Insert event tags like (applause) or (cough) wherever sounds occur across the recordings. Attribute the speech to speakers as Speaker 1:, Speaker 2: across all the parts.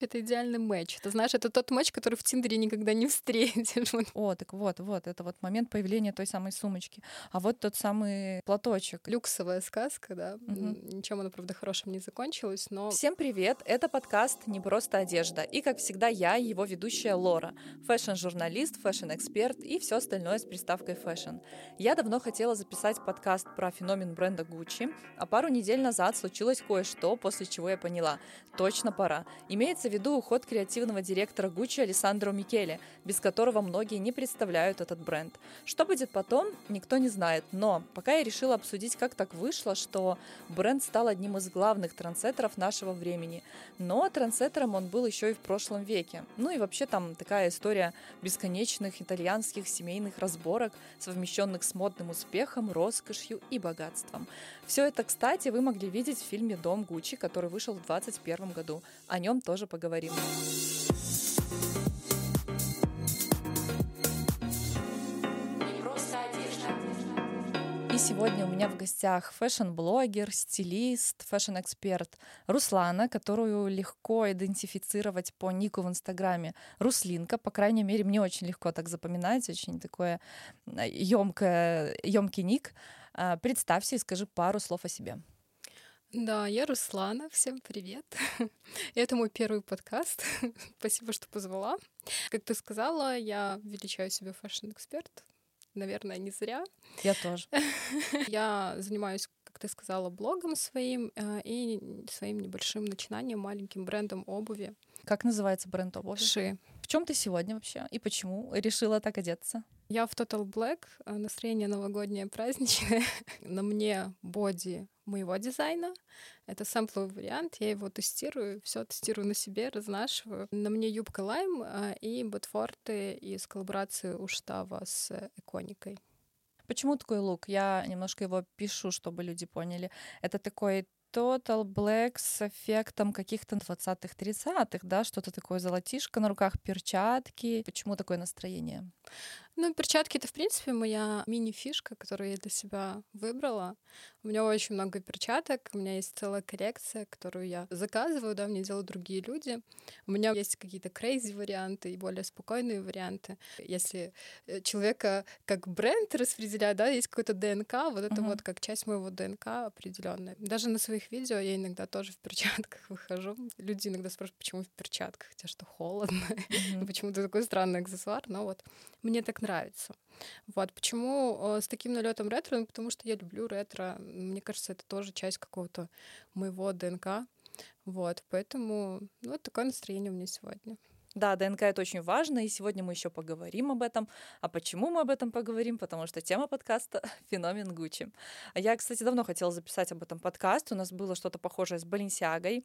Speaker 1: Это идеальный матч. Ты знаешь, это тот матч, который в Тиндере никогда не (laughs) встретишь.
Speaker 2: О, так вот, вот, это вот момент появления той самой сумочки. А вот тот самый платочек.
Speaker 1: Люксовая сказка, да. Угу. Ничем она, правда, хорошим не закончилась, но...
Speaker 2: Всем привет! Это подкаст «Не просто одежда». И, как всегда, я, его ведущая Лора. Фэшн-журналист, фэшн-эксперт и все остальное с приставкой фэшн. Я давно хотела записать подкаст про феномен бренда Gucci, а пару недель назад случилось кое-что, после чего я поняла. Точно пора. Имеется Имеется в виду уход креативного директора Гуччи Алессандро Микеле, без которого многие не представляют этот бренд. Что будет потом, никто не знает, но пока я решила обсудить, как так вышло, что бренд стал одним из главных трансеттеров нашего времени. Но трансеттером он был еще и в прошлом веке. Ну и вообще там такая история бесконечных итальянских семейных разборок, совмещенных с модным успехом, роскошью и богатством. Все это, кстати, вы могли видеть в фильме «Дом Гуччи», который вышел в 2021 году. О нем тоже поговорим. И сегодня у меня в гостях фэшн-блогер, стилист, фэшн-эксперт Руслана, которую легко идентифицировать по нику в Инстаграме. Руслинка, по крайней мере, мне очень легко так запоминать, очень такое емкое, емкий ник. А, представься и скажи пару слов о себе.
Speaker 1: Да, я Руслана, всем привет. (laughs) Это мой первый подкаст. (laughs) Спасибо, что позвала. Как ты сказала, я величаю себя фэшн-эксперт. Наверное, не зря.
Speaker 2: Я тоже. (laughs)
Speaker 1: Я занимаюсь как ты сказала, блогом своим э, и своим небольшим начинанием, маленьким брендом обуви.
Speaker 2: Как называется бренд обуви?
Speaker 1: Ши.
Speaker 2: В чем ты сегодня вообще и почему решила так одеться?
Speaker 1: Я в Total Black, э, настроение новогоднее, праздничное. (laughs) На мне боди моего дизайна. Это сэмпловый вариант, я его тестирую, все тестирую на себе, разнашиваю. На мне юбка лайм э, и ботфорты из коллаборации Уштава с Эконикой.
Speaker 2: Почему такой лук? Я немножко его пишу, чтобы люди поняли. Это такой Total Black с эффектом каких-то 20-х, 30-х, да, что-то такое золотишко на руках, перчатки. Почему такое настроение?
Speaker 1: Ну, перчатки — это, в принципе, моя мини-фишка, которую я для себя выбрала. У меня очень много перчаток, у меня есть целая коллекция, которую я заказываю, да, мне делают другие люди. У меня есть какие-то crazy варианты и более спокойные варианты. Если э, человека как бренд распределять, да, есть какой-то ДНК, вот это uh-huh. вот как часть моего ДНК определенная. Даже на своих видео я иногда тоже в перчатках (laughs) выхожу. Люди иногда спрашивают, почему в перчатках, тебе что, холодно? (laughs) Uh-huh. почему ты такой странный аксессуар? Но вот мне так нравится. Вот почему э, с таким налетом ретро? Ну, потому что я люблю ретро. Мне кажется, это тоже часть какого-то моего ДНК. Вот, поэтому ну, вот такое настроение у меня сегодня.
Speaker 2: Да, ДНК это очень важно, и сегодня мы еще поговорим об этом. А почему мы об этом поговорим? Потому что тема подкаста — феномен Гуччи. Я, кстати, давно хотела записать об этом подкаст. У нас было что-то похожее с Баленсиагой.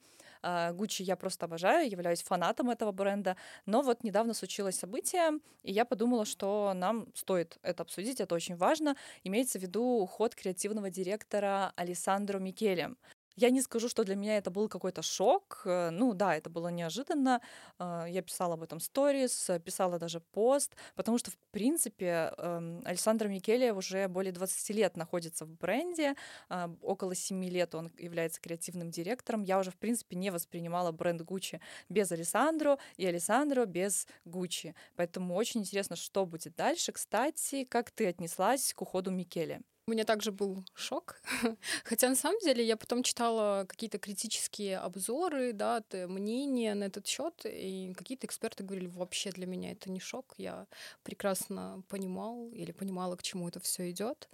Speaker 2: Гуччи я просто обожаю, являюсь фанатом этого бренда. Но вот недавно случилось событие, и я подумала, что нам стоит это обсудить, это очень важно. Имеется в виду уход креативного директора Алессандро Микеле. Я не скажу, что для меня это был какой-то шок. Э, ну да, это было неожиданно. Э, я писала об этом сторис, писала даже пост, потому что, в принципе, эм, Александр Микеле уже более 20 лет находится в бренде. Э, около 7 лет он является креативным директором. Я уже, в принципе, не воспринимала бренд Гуччи без Александро и Александро без Гуччи. Поэтому очень интересно, что будет дальше. Кстати, как ты отнеслась к уходу Микеле?
Speaker 1: У меня также был шок. (laughs) Хотя на самом деле я потом читала какие-то критические обзоры, да, мнения на этот счет, и какие-то эксперты говорили, вообще для меня это не шок, я прекрасно понимал или понимала, к чему это все идет.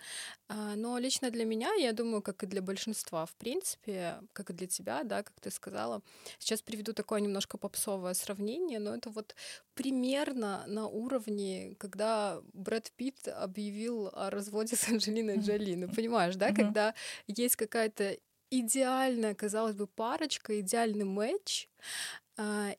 Speaker 1: А, но лично для меня, я думаю, как и для большинства, в принципе, как и для тебя, да, как ты сказала, сейчас приведу такое немножко попсовое сравнение, но это вот примерно на уровне, когда Брэд Питт объявил о разводе с Анджелиной Джоли. Ну, понимаешь, да, когда есть какая-то идеальная, казалось бы, парочка, идеальный матч,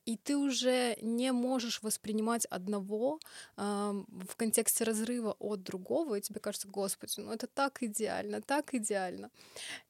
Speaker 1: и ты уже не можешь воспринимать одного в контексте разрыва от другого, и тебе кажется, господи, ну это так идеально, так идеально.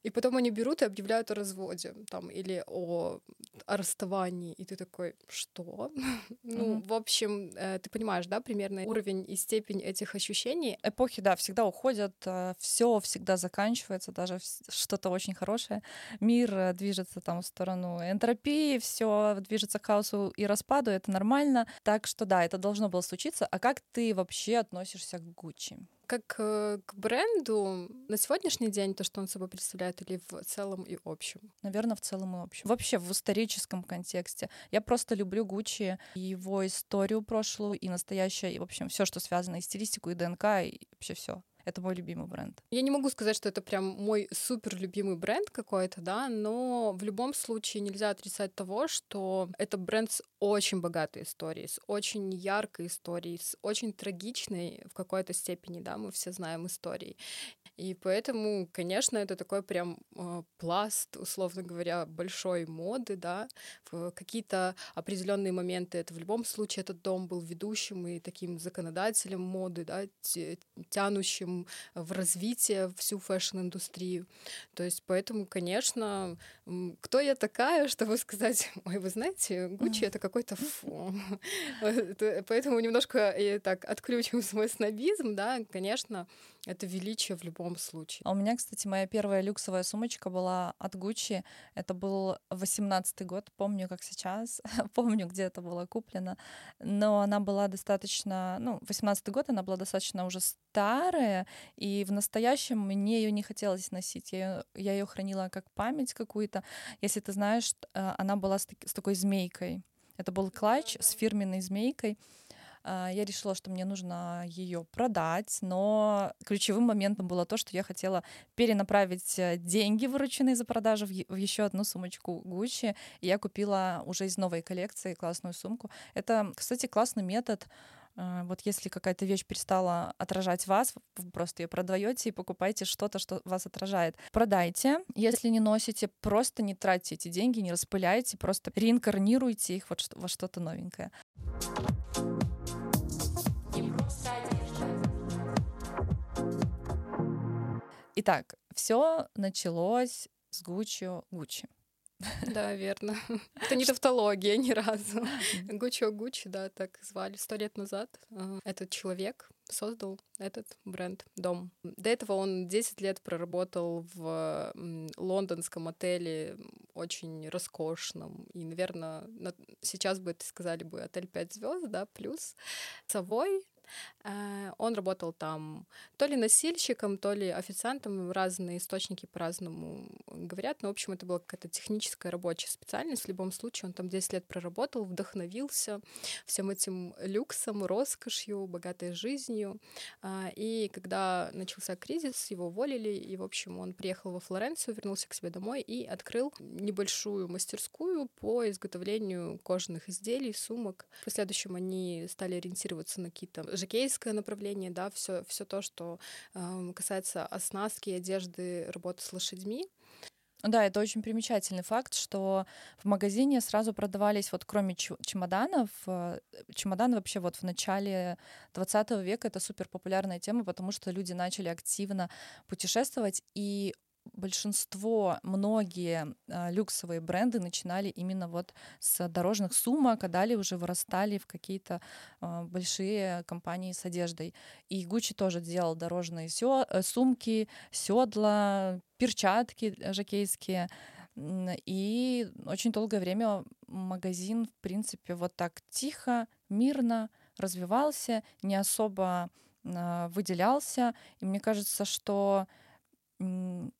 Speaker 1: И потом они берут и объявляют о разводе, там, или о, о расставании, и ты такой, что? (laughs) ну, в общем, э, ты понимаешь, да, примерно уровень и степень этих ощущений.
Speaker 2: Эпохи, да, всегда уходят, э, все всегда заканчивается, даже что-то очень хорошее. Мир э, движется там в сторону энтропии, все движется движется к хаосу и распаду, это нормально. Так что да, это должно было случиться. А как ты вообще относишься к Гуччи?
Speaker 1: Как э, к бренду на сегодняшний день, то, что он собой представляет, или в целом и общем?
Speaker 2: Наверное, в целом и общем. Вообще, в историческом контексте. Я просто люблю Гуччи, его историю прошлую и настоящее, и, в общем, все, что связано и стилистику, и ДНК, и вообще все. Это мой любимый бренд.
Speaker 1: Я не могу сказать, что это прям мой супер любимый бренд какой-то, да, но в любом случае нельзя отрицать того, что это бренд с очень богатой историей, с очень яркой историей, с очень трагичной в какой-то степени, да, мы все знаем истории. И поэтому, конечно, это такой прям э, пласт, условно говоря, большой моды, да, в какие-то определенные моменты это в любом случае этот дом был ведущим и таким законодателем моды, да, тянущим в развитие всю фэшн-индустрию. То есть поэтому, конечно, кто я такая, (laughs) чтобы сказать, ой, вы знаете, Гуччи — это какой-то фу. (laughs) Поэтому немножко так отключим свой снобизм, да, конечно, это величие в любом случае.
Speaker 2: А у меня, кстати, моя первая люксовая сумочка была от Гуччи. Это был восемнадцатый год, помню, как сейчас, (laughs) помню, где это было куплено. Но она была достаточно, ну, восемнадцатый год, она была достаточно уже старая, и в настоящем мне ее не хотелось носить. Я ее, я ее хранила как память какую-то. Если ты знаешь, э, она была с, с такой змейкой. Это был клатч с фирменной змейкой. А, я решила, что мне нужно ее продать, но ключевым моментом было то, что я хотела перенаправить э, деньги, вырученные за продажу, в еще одну сумочку Gucci. И я купила уже из новой коллекции классную сумку. Это, кстати, классный метод а, вот если какая-то вещь перестала отражать вас, вы просто ее продаете и покупаете что-то, что вас отражает. Продайте. Если не носите, просто не тратьте эти деньги, не распыляйте, просто реинкарнируйте их вот во что-то новенькое. Итак, все началось с Гуччи Гуччи. (laughs)
Speaker 1: Да, верно. (laughs) Это не тавтология ни разу. (laughs) Гуччи Гуччи, да, так звали сто лет назад. А, этот человек создал этот бренд «Дом». До этого он 10 лет проработал в лондонском отеле, очень роскошном. И, наверное, сейчас бы это сказали бы отель 5 звезд, да, плюс. Совой Э, он работал там то ли носильщиком, то ли официантом. Разные источники по-разному говорят. Но, в общем, это была какая-то техническая рабочая специальность. В любом случае, он там 10 лет проработал, вдохновился всем этим люксом, роскошью, богатой жизнью. А, и когда начался кризис, его уволили, и, в общем, он приехал во Флоренцию, вернулся к себе домой и открыл небольшую мастерскую по изготовлению кожаных изделий, сумок. В последующем они стали ориентироваться на какие-то жакейское направление, да, все, все то, что э, касается оснастки, одежды, работы с лошадьми.
Speaker 2: Да, это очень примечательный факт, что в магазине сразу продавались, вот кроме чемоданов, э, чемоданы вообще вот в начале 20 века это супер популярная тема, потому что люди начали активно путешествовать, и большинство, многие э, люксовые бренды начинали именно вот с дорожных сумок, а далее уже вырастали в какие-то э, большие компании с одеждой. И Гуччи тоже делал дорожные сё, э, сумки, седла, перчатки жакейские. И очень долгое время магазин, в принципе, вот так тихо, мирно развивался, не особо э, выделялся. И мне кажется, что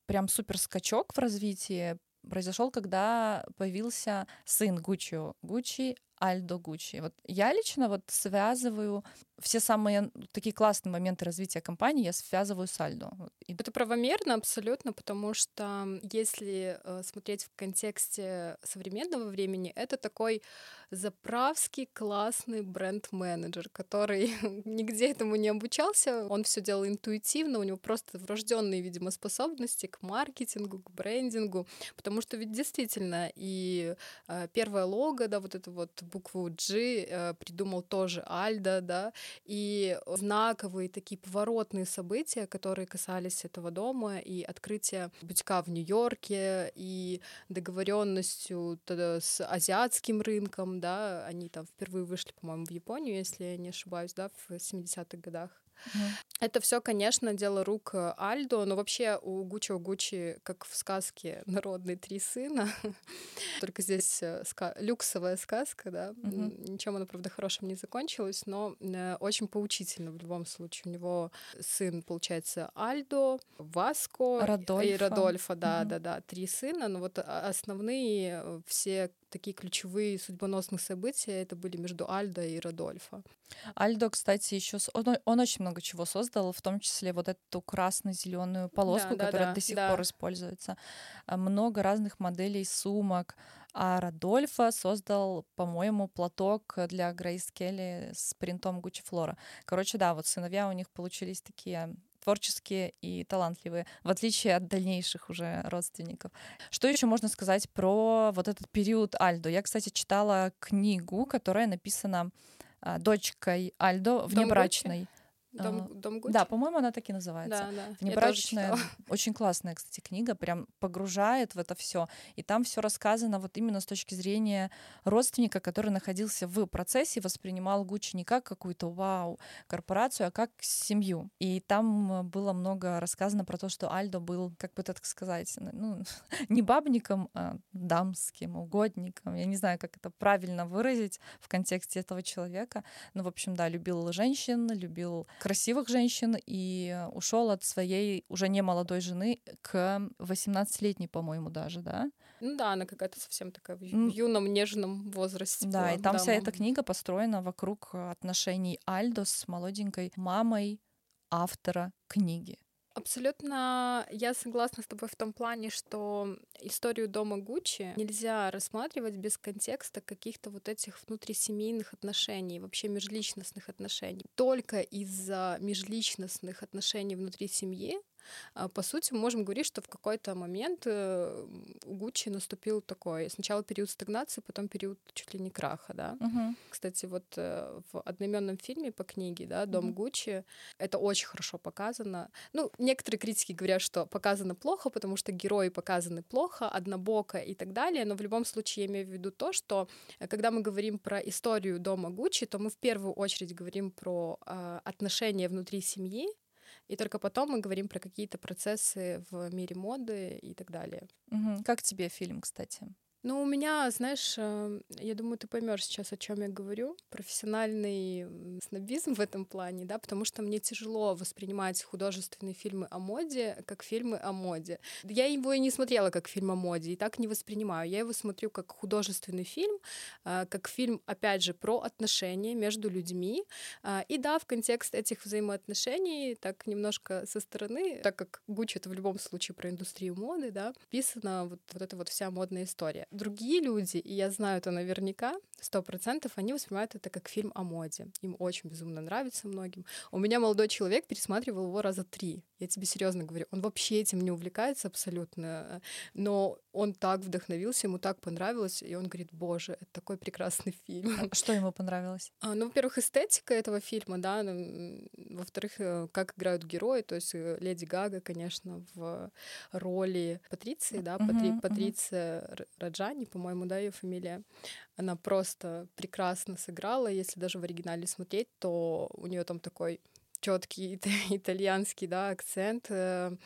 Speaker 2: прям супер скачок в развитии произошел, когда появился сын Гуччи, Гуччи Альдо Гуччи. Вот я лично вот связываю все самые такие классные моменты развития компании я связываю с Альдо.
Speaker 1: Это правомерно абсолютно, потому что если э, смотреть в контексте современного времени, это такой заправский классный бренд-менеджер, который (laughs) нигде этому не обучался, он все делал интуитивно, у него просто врожденные, видимо, способности к маркетингу, к брендингу, потому что ведь действительно и э, первое лого, да, вот эту вот букву G э, придумал тоже Альда, да, и знаковые такие поворотные события, которые касались этого дома, и открытие бутика в Нью-Йорке, и договоренностью с азиатским рынком, да, они там впервые вышли, по-моему, в Японию, если я не ошибаюсь, да, в 70-х годах Mm. Это все, конечно, дело рук э, Альдо, но вообще у Гуччи Гуччи, как в сказке «Народные три сына», (laughs) только здесь э, ска- люксовая сказка, да, mm-hmm. ничем она, правда, хорошим не закончилась, но э, очень поучительно в любом случае. У него сын, получается, Альдо, Васко Радольфа. и Радольфа, да, mm-hmm. да, да, три сына, но вот основные все такие ключевые судьбоносные события это были между Альдо и Радольфо.
Speaker 2: Альдо, кстати, еще он, он очень много чего создал, в том числе вот эту красно-зеленую полоску, да, которая да, до сих да. пор используется. А, много разных моделей сумок. А Радольфа создал, по-моему, платок для Грейс Келли с принтом Гуччи Флора. Короче, да, вот сыновья у них получились такие творческие и талантливые, в отличие от дальнейших уже родственников. Что еще можно сказать про вот этот период Альдо? Я, кстати, читала книгу, которая написана а, дочкой Альдо, внебрачной. Дом
Speaker 1: а, дом Гуччи?
Speaker 2: Да, по-моему, она так и называется. Да, да. Внебрачная, (laughs) очень классная, кстати, книга, прям погружает в это все. И там все рассказано вот именно с точки зрения родственника, который находился в процессе, воспринимал Гуччи не как какую-то вау корпорацию, а как семью. И там было много рассказано про то, что Альдо был, как бы так сказать, ну, (laughs) не бабником, а дамским, угодником. Я не знаю, как это правильно выразить в контексте этого человека. Но, в общем, да, любил женщин, любил красивых женщин и ушел от своей уже не молодой жены к 18-летней, по-моему, даже, да?
Speaker 1: Ну да, она какая-то совсем такая в юном, нежном возрасте.
Speaker 2: Да, была. и там да, вся эта книга построена вокруг отношений Альдо с молоденькой мамой автора книги.
Speaker 1: Абсолютно я согласна с тобой в том плане, что историю дома Гуччи нельзя рассматривать без контекста каких-то вот этих внутрисемейных отношений, вообще межличностных отношений. Только из-за межличностных отношений внутри семьи по сути, мы можем говорить, что в какой-то момент э, у Гуччи наступил такой сначала период стагнации, потом период чуть ли не краха, да.
Speaker 2: Uh-huh.
Speaker 1: Кстати, вот э, в одноименном фильме по книге, да, Дом uh-huh. Гуччи, это очень хорошо показано. Ну, некоторые критики говорят, что показано плохо, потому что герои показаны плохо, однобоко и так далее, но в любом случае я имею в виду то, что э, когда мы говорим про историю дома Гуччи, то мы в первую очередь говорим про э, отношения внутри семьи, и только потом мы говорим про какие-то процессы в мире моды и так далее.
Speaker 2: Угу. Как тебе фильм, кстати?
Speaker 1: Ну, у меня, знаешь, э, я думаю, ты поймешь сейчас, о чем я говорю. Профессиональный снобизм в этом плане, да, потому что мне тяжело воспринимать художественные фильмы о моде как фильмы о моде. Я его и не смотрела как фильм о моде, и так не воспринимаю. Я его смотрю как художественный фильм, э, как фильм, опять же, про отношения между людьми. Э, и да, в контекст этих взаимоотношений, так немножко со стороны, так как Гуччи это в любом случае про индустрию моды, да, писана вот, вот эта вот вся модная история другие люди, и я знаю это наверняка, сто процентов, они воспринимают это как фильм о моде. Им очень безумно нравится многим. У меня молодой человек пересматривал его раза три. Я тебе серьезно говорю, он вообще этим не увлекается абсолютно, но он так вдохновился, ему так понравилось, и он говорит, боже, это такой прекрасный фильм.
Speaker 2: А что ему понравилось?
Speaker 1: А, ну, во-первых, эстетика этого фильма, да, ну, во-вторых, э, как играют герои, то есть э, Леди Гага, конечно, в роли Патриции, да, Патри, uh-huh, Патриция uh-huh. Раджани, по-моему, да, ее фамилия, она просто прекрасно сыграла, если даже в оригинале смотреть, то у нее там такой четкий (laughs) итальянский да, акцент. Э,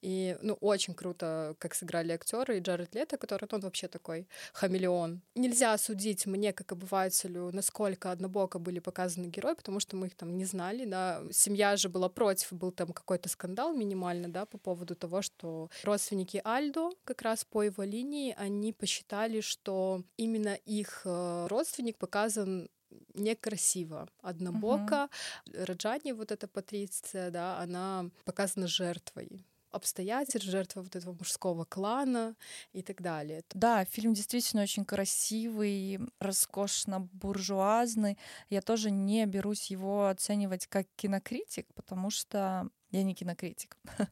Speaker 1: и ну, очень круто, как сыграли актеры. И Джаред Лето, который ну, он вообще такой хамелеон. Нельзя судить мне, как обывателю, насколько однобоко были показаны герои, потому что мы их там не знали. Да. Семья же была против, был там какой-то скандал минимально да, по поводу того, что родственники Альдо, как раз по его линии, они посчитали, что именно их э, родственник показан некрасиво, однобоко. Угу. Реджани, вот эта Патриция, да, она показана жертвой обстоятельств, жертва вот этого мужского клана и так далее.
Speaker 2: Да, фильм действительно очень красивый, роскошно буржуазный. Я тоже не берусь его оценивать как кинокритик, потому что Я не кинокритик. (laughs)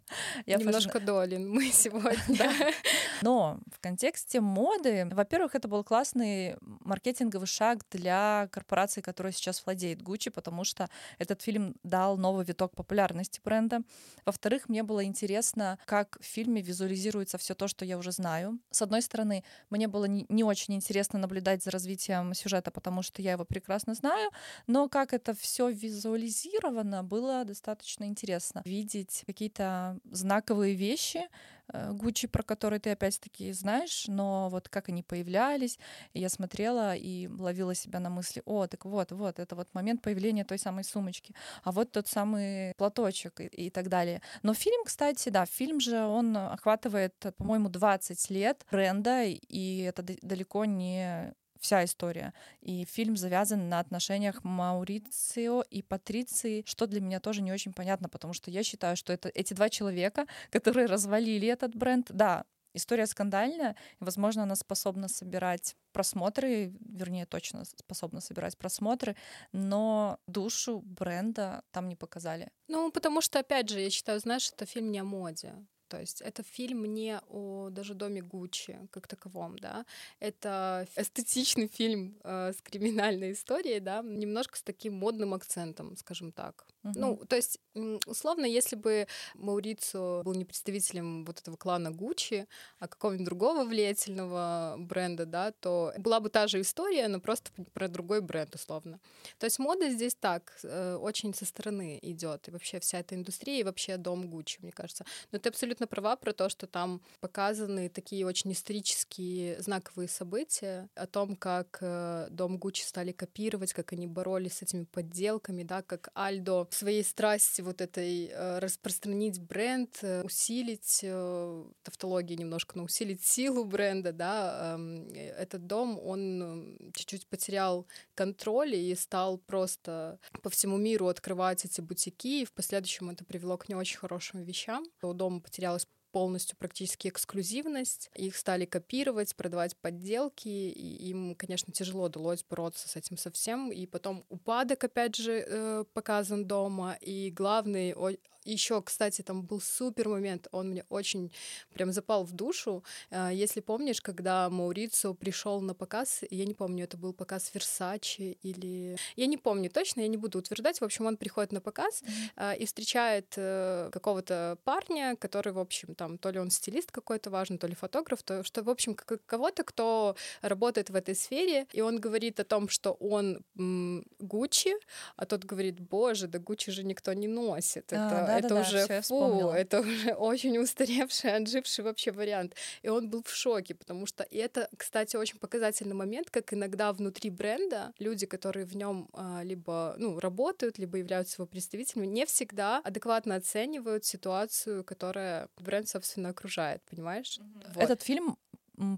Speaker 1: Я Немножко фэшн... Долин мы (laughs) сегодня. (laughs)
Speaker 2: Но в контексте моды, во-первых, это был классный маркетинговый шаг для корпорации, которая сейчас владеет Gucci, потому что этот фильм дал новый виток популярности бренда. Во-вторых, мне было интересно, как в фильме визуализируется все то, что я уже знаю. С одной стороны, мне было не очень интересно наблюдать за развитием сюжета, потому что я его прекрасно знаю, но как это все визуализировано, было достаточно интересно видеть какие-то знаковые вещи, э, Гуччи, про которые ты опять-таки знаешь, но вот как они появлялись, я смотрела и ловила себя на мысли, о, так вот, вот, это вот момент появления той самой сумочки, а вот тот самый платочек и, и так далее. Но фильм, кстати, да, фильм же, он охватывает, по-моему, 20 лет бренда, и это далеко не вся история. И фильм завязан на отношениях Маурицио и Патриции, что для меня тоже не очень понятно, потому что я считаю, что это эти два человека, (laughs) которые развалили этот бренд. Да, история скандальная, возможно, она способна собирать просмотры, вернее, точно способна собирать просмотры, но душу бренда там не показали.
Speaker 1: Ну, потому что, опять же, я считаю, знаешь, это фильм не о моде. То есть это фильм не о даже доме Гуччи как таковом, да. Это эстетичный фильм э, с криминальной историей, да, немножко с таким модным акцентом, скажем так. Uh-huh. Ну, то есть, условно, если бы Маурицо был не представителем вот этого клана Гуччи, а какого-нибудь другого влиятельного бренда, да, то была бы та же история, но просто про другой бренд, условно. То есть мода здесь так, э, очень со стороны идет, и вообще вся эта индустрия, и вообще дом Гуччи, мне кажется. Но ты абсолютно права про то, что там показаны такие очень исторические знаковые события о том, как э, дом Гуччи стали копировать, как они боролись с этими подделками, да, как Альдо своей страсти вот этой э, распространить бренд, э, усилить э, тавтологию немножко, но усилить силу бренда, да, эм, этот дом, он чуть-чуть потерял контроль и стал просто по всему миру открывать эти бутики, и в последующем это привело к не очень хорошим вещам. У дома потерялась полностью практически эксклюзивность. Их стали копировать, продавать подделки, и им, конечно, тяжело удалось бороться с этим совсем. И потом упадок, опять же, э, показан дома. И главный еще, кстати, там был супер момент, он мне очень прям запал в душу. А, если помнишь, когда Маурицо пришел на показ, я не помню, это был показ Версачи или... Я не помню точно, я не буду утверждать. В общем, он приходит на показ mm-hmm. и встречает э, какого-то парня, который, в общем, там, то ли он стилист какой-то важный, то ли фотограф, то что, в общем, кого-то, кто работает в этой сфере, и он говорит о том, что он Гуччи, а тот говорит, боже, да Гуччи же никто не носит. А, это, да, это да, уже да, фу, это уже (laughs) очень устаревший, отживший вообще вариант. И он был в шоке, потому что и это, кстати, очень показательный момент, как иногда внутри бренда люди, которые в нем а, либо ну, работают, либо являются его представителями, не всегда адекватно оценивают ситуацию, которая бренд, собственно, окружает, понимаешь?
Speaker 2: Mm-hmm. Вот. Этот фильм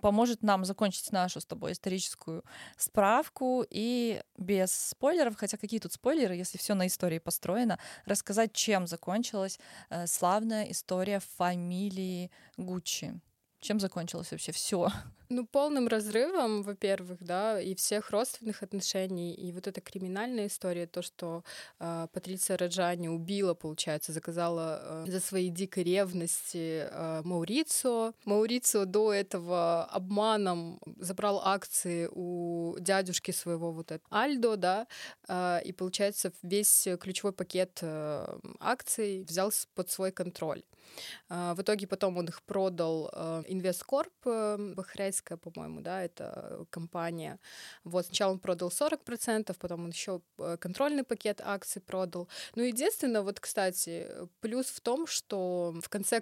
Speaker 2: поможет нам закончить нашу с тобой историческую справку и без спойлеров, хотя какие тут спойлеры, если все на истории построено, рассказать, чем закончилась э, славная история фамилии Гуччи. Чем закончилось вообще все?
Speaker 1: Ну, полным разрывом, во-первых, да, и всех родственных отношений, и вот эта криминальная история, то, что э, Патриция Раджани убила, получается, заказала э, за свои дикой ревности э, Маурицо. Маурицо до этого обманом забрал акции у дядюшки своего вот этого Альдо, да, э, и, получается, весь ключевой пакет э, акций взял под свой контроль. В итоге потом он их продал Инвесткорп, бахрейский китайская, по-моему, да, это компания. Вот сначала он продал 40%, потом он еще э, контрольный пакет акций продал. Ну, единственное, вот, кстати, плюс в том, что в конце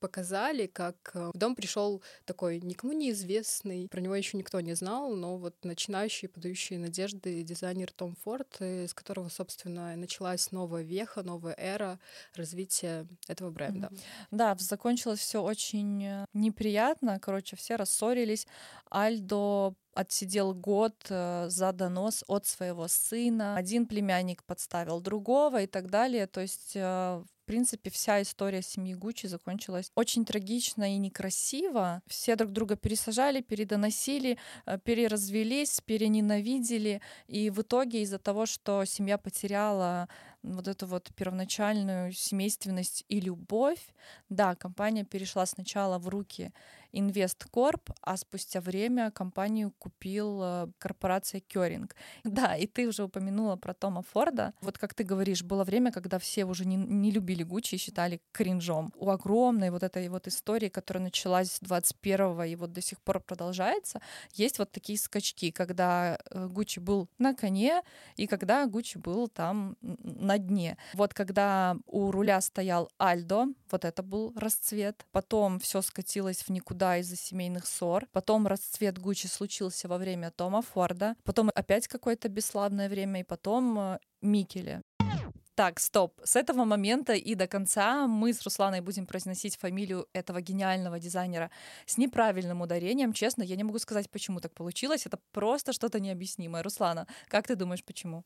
Speaker 1: показали, как э, в дом пришел такой никому неизвестный, про него еще никто не знал, но вот начинающий, подающий надежды дизайнер Том Форд, с которого, собственно, началась новая веха, новая эра развития этого бренда.
Speaker 2: Да, закончилось все очень э, неприятно. Короче, все рассорились здесь Альдо отсидел год э, за донос от своего сына. Один племянник подставил другого и так далее. То есть э, в принципе, вся история семьи Гуччи закончилась очень трагично и некрасиво. Все друг друга пересажали, передоносили, э, переразвелись, перененавидели. И в итоге из-за того, что семья потеряла вот эту вот первоначальную семейственность и любовь, да, компания перешла сначала в руки Инвесткорп, а спустя время компанию купил корпорация Кёринг. (laughs) Да, и ты уже упомянула про Тома Форда. Вот как ты говоришь, было время, когда все уже не, не любили Гуччи и считали кринжом. У огромной вот этой вот истории, которая началась с 21-го и вот до сих пор продолжается, есть вот такие скачки, когда э, Гуччи был на коне и когда Гуччи был там на дне. Вот когда у руля стоял Альдо, вот это был расцвет. Потом все скатилось в никуда из-за семейных ссор. Потом расцвет Гуччи случился во время Тома Форда. Потом опять какое-то бесславное время, и потом э, Микеле. Так, стоп. С этого момента и до конца мы с Русланой будем произносить фамилию этого гениального дизайнера с неправильным ударением. Честно, я не могу сказать, почему так получилось. Это просто что-то необъяснимое. Руслана, как ты думаешь, почему?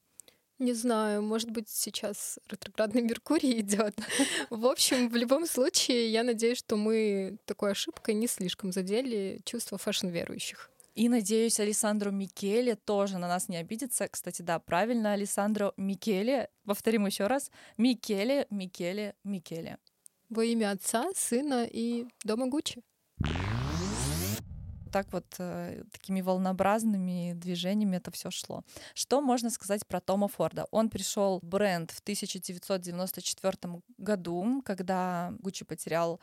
Speaker 1: Не знаю, может быть, сейчас ретроградный Меркурий идет. (laughs) В общем, в любом случае, я надеюсь, что мы такой ошибкой не слишком задели чувства фэшн-верующих.
Speaker 2: И надеюсь, Александру Микеле тоже на нас не обидится. Кстати, да, правильно, Александро Микеле. Повторим еще раз. Микеле, Микеле, Микеле.
Speaker 1: Во имя Отца, Сына и Дома Гуччи
Speaker 2: так вот э, такими волнообразными движениями это все шло. Что можно сказать про Тома Форда? Он пришел в бренд в 1994 году, когда Гуччи потерял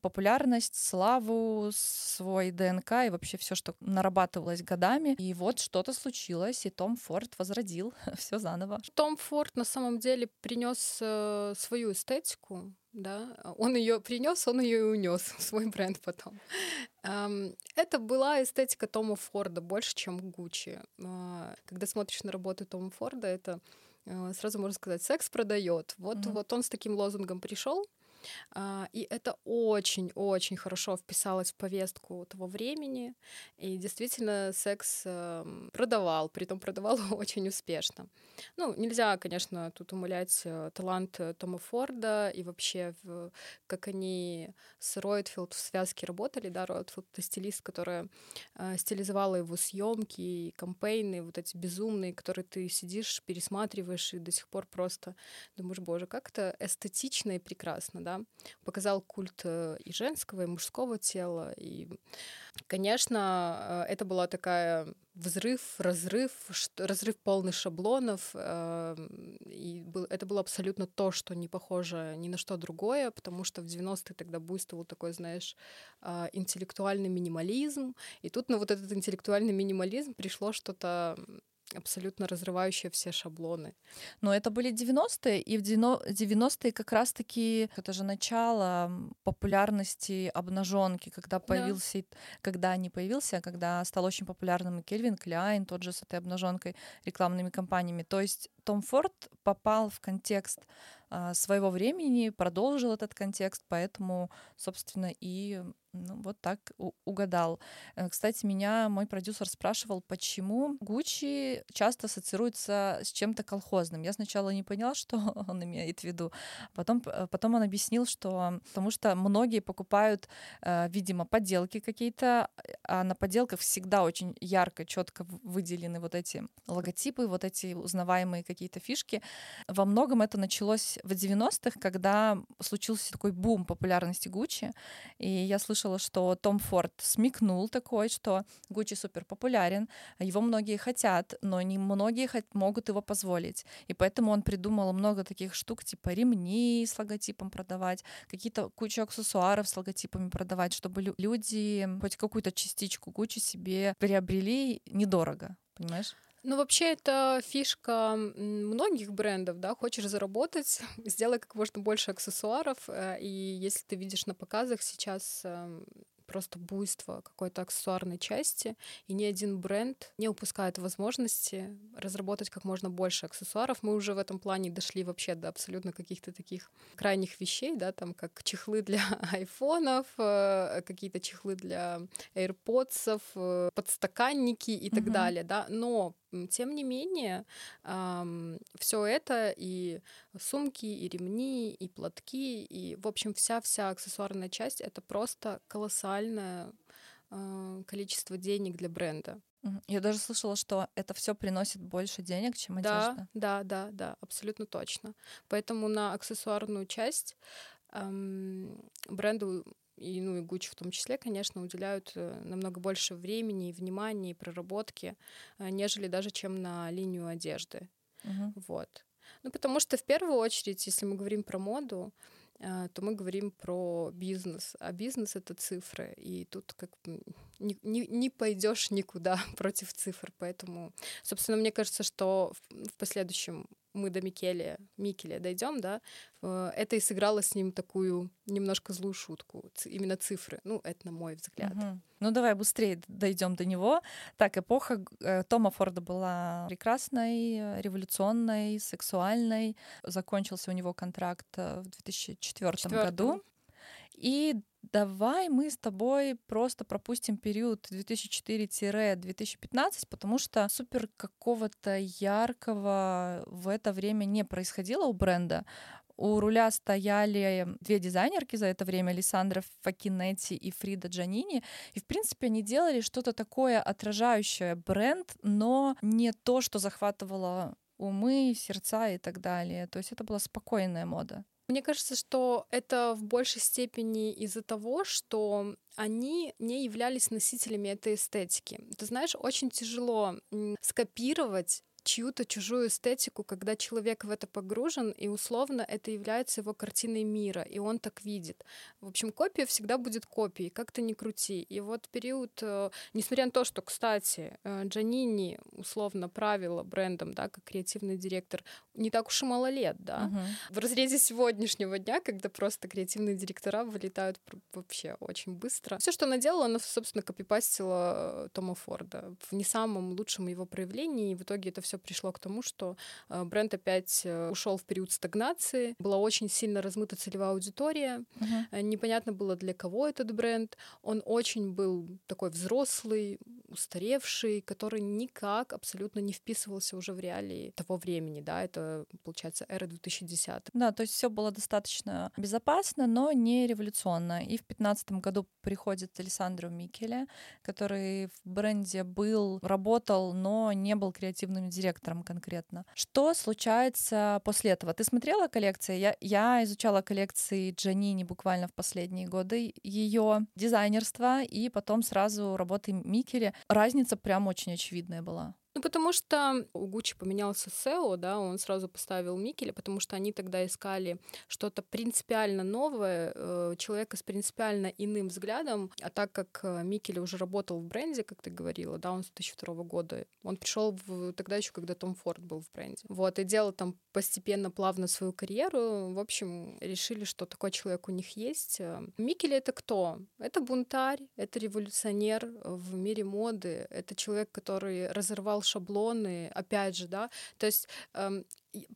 Speaker 2: популярность, славу, свой ДНК и вообще все, что нарабатывалось годами. И вот что-то случилось, и Том Форд возродил (laughs) все заново.
Speaker 1: Том Форд на самом деле принес э, свою эстетику да, он ее принес, он ее и унес в свой бренд потом. Это была эстетика Тома Форда больше, чем Гуччи. А, когда смотришь на работы Тома Форда, это э, сразу можно сказать, секс продает. Вот, mm-hmm. вот он с таким лозунгом пришел, а, и это очень-очень хорошо вписалось в повестку того времени. И действительно, секс эм, продавал, притом продавал (laughs) очень успешно. Ну, нельзя, конечно, тут умалять э, талант э, Тома Форда и вообще, как они с Ройтфилд в связке работали. Да, Ройтфилд — это стилист, которая э, стилизовала его съемки и кампейны, вот эти безумные, которые ты сидишь, пересматриваешь и до сих пор просто думаешь, боже, как это эстетично и прекрасно, да, да, показал культ э, и женского, и мужского тела. И, конечно, э, это была такая взрыв, разрыв, разрыв полный шаблонов. Эм, и это было абсолютно то, что не похоже ни на что другое, потому что в 90-е тогда буйствовал такой, знаешь, интеллектуальный минимализм. И тут на вот этот интеллектуальный минимализм пришло что-то абсолютно разрывающие все шаблоны.
Speaker 2: Но это были 90-е, и в 90-е как раз-таки это же начало популярности обнаженки, когда появился, да. когда не появился, а когда стал очень популярным и Кельвин Кляйн, тот же с этой обнаженкой, рекламными кампаниями. То есть том Форд попал в контекст а, своего времени, продолжил этот контекст, поэтому, собственно, и ну, вот так угадал. Э, кстати, меня мой продюсер спрашивал, почему Гуччи часто ассоциируется с чем-то колхозным. Я сначала не поняла, (laughs) что он имеет в виду. Потом, э, потом он объяснил, что потому что многие покупают, э, видимо, подделки какие-то, а на подделках всегда очень ярко, четко выделены вот эти логотипы, вот эти узнаваемые какие-то фишки. Во многом это началось в 90-х, когда случился такой бум популярности Гуччи, и я слышала, что Том Форд смекнул такой, что Гуччи супер популярен, его многие хотят, но не многие могут его позволить, и поэтому он придумал много таких штук, типа ремни с логотипом продавать, какие-то кучу аксессуаров с логотипами продавать, чтобы люди хоть какую-то частичку Гуччи себе приобрели недорого, понимаешь?
Speaker 1: Ну, вообще, это фишка многих брендов, да, хочешь заработать, сделай как можно больше аксессуаров, э, и если ты видишь на показах сейчас эм, просто буйство какой-то аксессуарной части, и ни один бренд не упускает возможности разработать как можно больше аксессуаров. Мы уже в этом плане дошли вообще до абсолютно каких-то таких крайних вещей, да, там как чехлы для (laughs) айфонов, э, какие-то чехлы для AirPods, э, подстаканники и так mm-hmm. далее, да, но тем не менее, все это и сумки, и ремни, и платки, и, в общем, вся-вся аксессуарная часть — это просто колоссальное а, количество денег для бренда.
Speaker 2: Я даже слышала, что это все приносит больше денег, чем одежда.
Speaker 1: Да, да, да, да, абсолютно точно. Поэтому на аксессуарную часть эм, бренду и, ну, и Gucci в том числе, конечно, уделяют э, намного больше времени и внимания и проработки, э, нежели даже чем на линию одежды.
Speaker 2: Угу.
Speaker 1: Вот. Ну, потому что в первую очередь, если мы говорим про моду, э, то мы говорим про бизнес, а бизнес это цифры, и тут как не, не, не пойдешь никуда (laughs) против цифр, поэтому, собственно, мне кажется, что в, в последующем мы до Микеле, Микеле дойдем, да, э, это и сыграло с ним такую немножко злую шутку, именно цифры. Ну, это на мой взгляд.
Speaker 2: Угу. Ну, давай быстрее дойдем до него. Так, эпоха э, Тома Форда была прекрасной, революционной, сексуальной. Закончился у него контракт э, в 2004 Четвертом. году. И давай мы с тобой просто пропустим период 2004-2015, потому что супер какого-то яркого в это время не происходило у бренда. У руля стояли две дизайнерки за это время, Александра Факинетти и Фрида Джанини. И, в принципе, они делали что-то такое отражающее бренд, но не то, что захватывало умы, сердца и так далее. То есть это была спокойная мода.
Speaker 1: Мне кажется, что это в большей степени из-за того, что они не являлись носителями этой эстетики. Ты знаешь, очень тяжело скопировать чью-то чужую эстетику, когда человек в это погружен, и условно это является его картиной мира, и он так видит. В общем, копия всегда будет копией, как то ни крути. И вот период, э, несмотря на то, что, кстати, э, Джанини условно правила брендом, да, как креативный директор, не так уж и мало лет, да.
Speaker 2: Угу.
Speaker 1: В разрезе сегодняшнего дня, когда просто креативные директора вылетают вообще очень быстро. Все, что она делала, она, собственно, копипастила э, Тома Форда в не самом лучшем его проявлении, и в итоге это все все пришло к тому, что э, бренд опять э, ушел в период стагнации, была очень сильно размыта целевая аудитория,
Speaker 2: uh-huh.
Speaker 1: непонятно было для кого этот бренд, он очень был такой взрослый, устаревший, который никак абсолютно не вписывался уже в реалии того времени, да, это получается эра 2010.
Speaker 2: Да, то есть все было достаточно безопасно, но не революционно. И в 2015 году приходит Александру Микеле, который в бренде был, работал, но не был креативным директором директором конкретно. Что случается после этого? Ты смотрела коллекции? Я, я изучала коллекции Джанини буквально в последние годы, ее дизайнерство и потом сразу работы Микеле. Разница прям очень очевидная была.
Speaker 1: Ну, потому что у Гуччи поменялся SEO, да, он сразу поставил Микеля, потому что они тогда искали что-то принципиально новое, э, человека с принципиально иным взглядом, а так как э, Микель уже работал в бренде, как ты говорила, да, он с 2002 года, он пришел в, тогда еще, когда Том Форд был в бренде, вот, и делал там постепенно, плавно свою карьеру, в общем, решили, что такой человек у них есть. Микель — это кто? Это бунтарь, это революционер в мире моды, это человек, который разорвал шаблоны, опять же, да, то есть эм,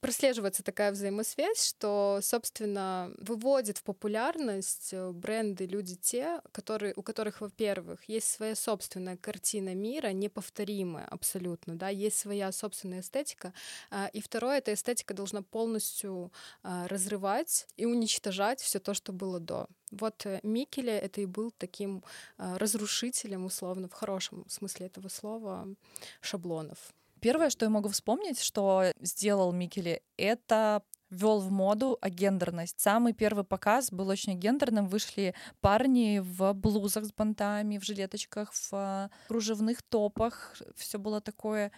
Speaker 1: прослеживается такая взаимосвязь, что, собственно, выводит в популярность э, бренды люди те, которые, у которых, во-первых, есть своя собственная картина мира, неповторимая абсолютно, да, есть своя собственная эстетика, а, и второе, эта эстетика должна полностью а, разрывать и уничтожать все то, что было до. Вот э, Микеле это и был таким а, разрушителем, условно, в хорошем смысле этого слова, шаблонов.
Speaker 2: Первое, что я могу вспомнить, что сделал Микеле, это ввел в моду агендерность. Самый первый показ был очень гендерным. Вышли парни в блузах с бантами, в жилеточках, в кружевных топах. Все было такое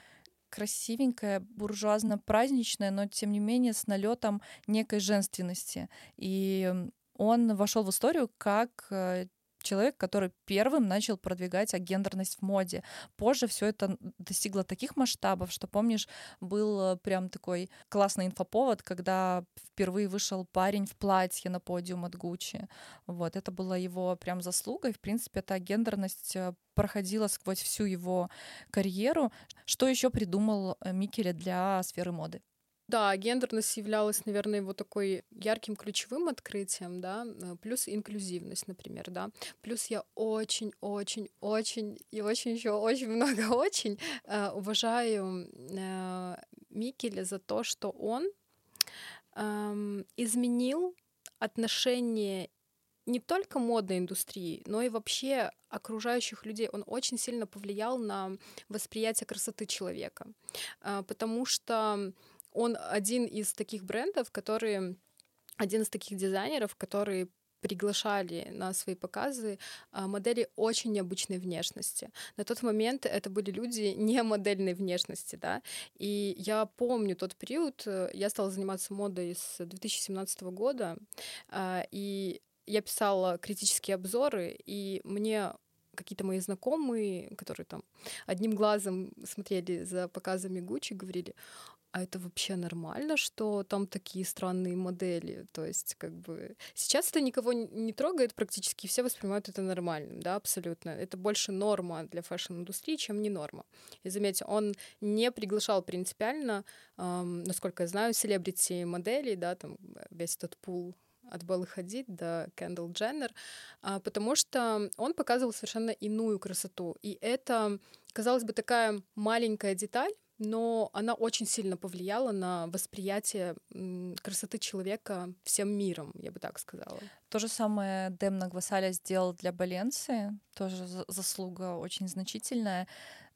Speaker 2: красивенькое, буржуазно-праздничное, но тем не менее с налетом некой женственности. И он вошел в историю как э, человек, который первым начал продвигать агендерность в моде. Позже все это достигло таких масштабов, что, помнишь, был э, прям такой классный инфоповод, когда впервые вышел парень в платье на подиум от Гуччи. Вот, это была его прям заслуга, и, в принципе, эта гендерность э, проходила сквозь всю его карьеру. Что еще придумал э, Микеле для сферы моды?
Speaker 1: Да, гендерность являлась, наверное, его такой ярким ключевым открытием, да, э, плюс инклюзивность, например, да. Плюс я очень-очень-очень и очень еще очень много (laughs) очень э, уважаю э, Микеля за то, что он э, изменил отношение не только модной индустрии, но и вообще окружающих людей. Он очень сильно повлиял на восприятие красоты человека, а, потому что он один из таких брендов, которые один из таких дизайнеров, которые приглашали на свои показы а, модели очень необычной внешности. На тот момент это были люди не модельной внешности, да, и я помню тот период, э, я стала заниматься модой с 2017 года, а, и я писала критические обзоры, и мне какие-то мои знакомые, которые там одним глазом смотрели за показами Гуччи, говорили, а это вообще нормально, что там такие странные модели? То есть, как бы сейчас это никого не трогает практически, все воспринимают это нормальным, да, абсолютно. Это больше норма для фэшн-индустрии, чем не норма. И заметьте, он не приглашал принципиально, эм, насколько я знаю, селебрити моделей, да, там весь этот пул от Беллы Хадид до Кендалл Дженнер, а, потому что он показывал совершенно иную красоту. И это, казалось бы, такая маленькая деталь, но она очень сильно повлияла на восприятие красоты человека всем миром, я бы так сказала.
Speaker 2: То же самое Дэм Нагвасаля сделал для Баленции, тоже заслуга очень значительная.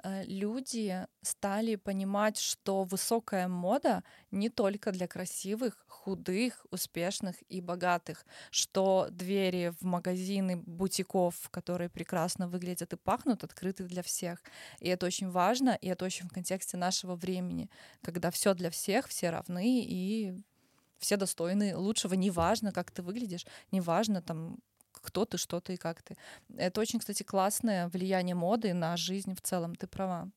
Speaker 2: Э, люди стали понимать, что высокая мода не только для красивых, худых, успешных и богатых, что двери в магазины бутиков, которые прекрасно выглядят и пахнут, открыты для всех. И это очень важно, и это очень в контексте нашего времени, когда все для всех, все равны и все достойны лучшего, неважно, как ты выглядишь, неважно там кто ты, что ты и как ты. Это очень, кстати, классное влияние моды на жизнь в целом. Ты права.